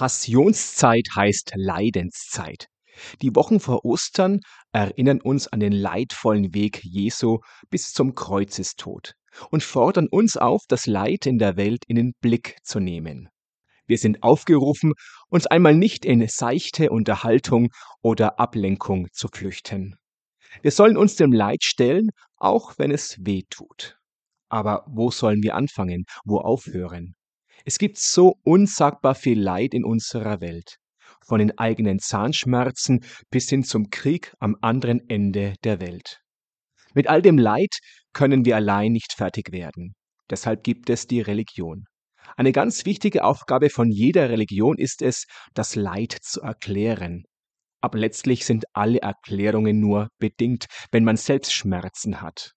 Passionszeit heißt Leidenszeit. Die Wochen vor Ostern erinnern uns an den leidvollen Weg Jesu bis zum Kreuzestod und fordern uns auf, das Leid in der Welt in den Blick zu nehmen. Wir sind aufgerufen, uns einmal nicht in seichte Unterhaltung oder Ablenkung zu flüchten. Wir sollen uns dem Leid stellen, auch wenn es weh tut. Aber wo sollen wir anfangen, wo aufhören? Es gibt so unsagbar viel Leid in unserer Welt, von den eigenen Zahnschmerzen bis hin zum Krieg am anderen Ende der Welt. Mit all dem Leid können wir allein nicht fertig werden. Deshalb gibt es die Religion. Eine ganz wichtige Aufgabe von jeder Religion ist es, das Leid zu erklären. Aber letztlich sind alle Erklärungen nur bedingt, wenn man selbst Schmerzen hat.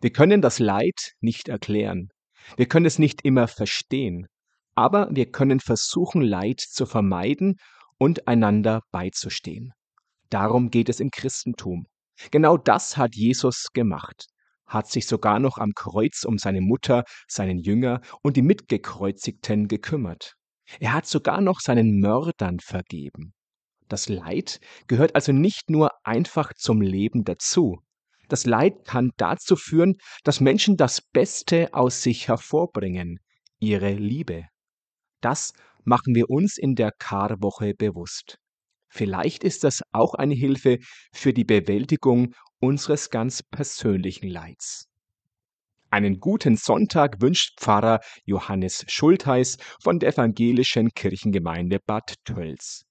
Wir können das Leid nicht erklären. Wir können es nicht immer verstehen aber wir können versuchen, Leid zu vermeiden und einander beizustehen. Darum geht es im Christentum. Genau das hat Jesus gemacht, hat sich sogar noch am Kreuz um seine Mutter, seinen Jünger und die Mitgekreuzigten gekümmert. Er hat sogar noch seinen Mördern vergeben. Das Leid gehört also nicht nur einfach zum Leben dazu. Das Leid kann dazu führen, dass Menschen das Beste aus sich hervorbringen, ihre Liebe. Das machen wir uns in der Karwoche bewusst. Vielleicht ist das auch eine Hilfe für die Bewältigung unseres ganz persönlichen Leids. Einen guten Sonntag wünscht Pfarrer Johannes Schultheiß von der Evangelischen Kirchengemeinde Bad Tölz.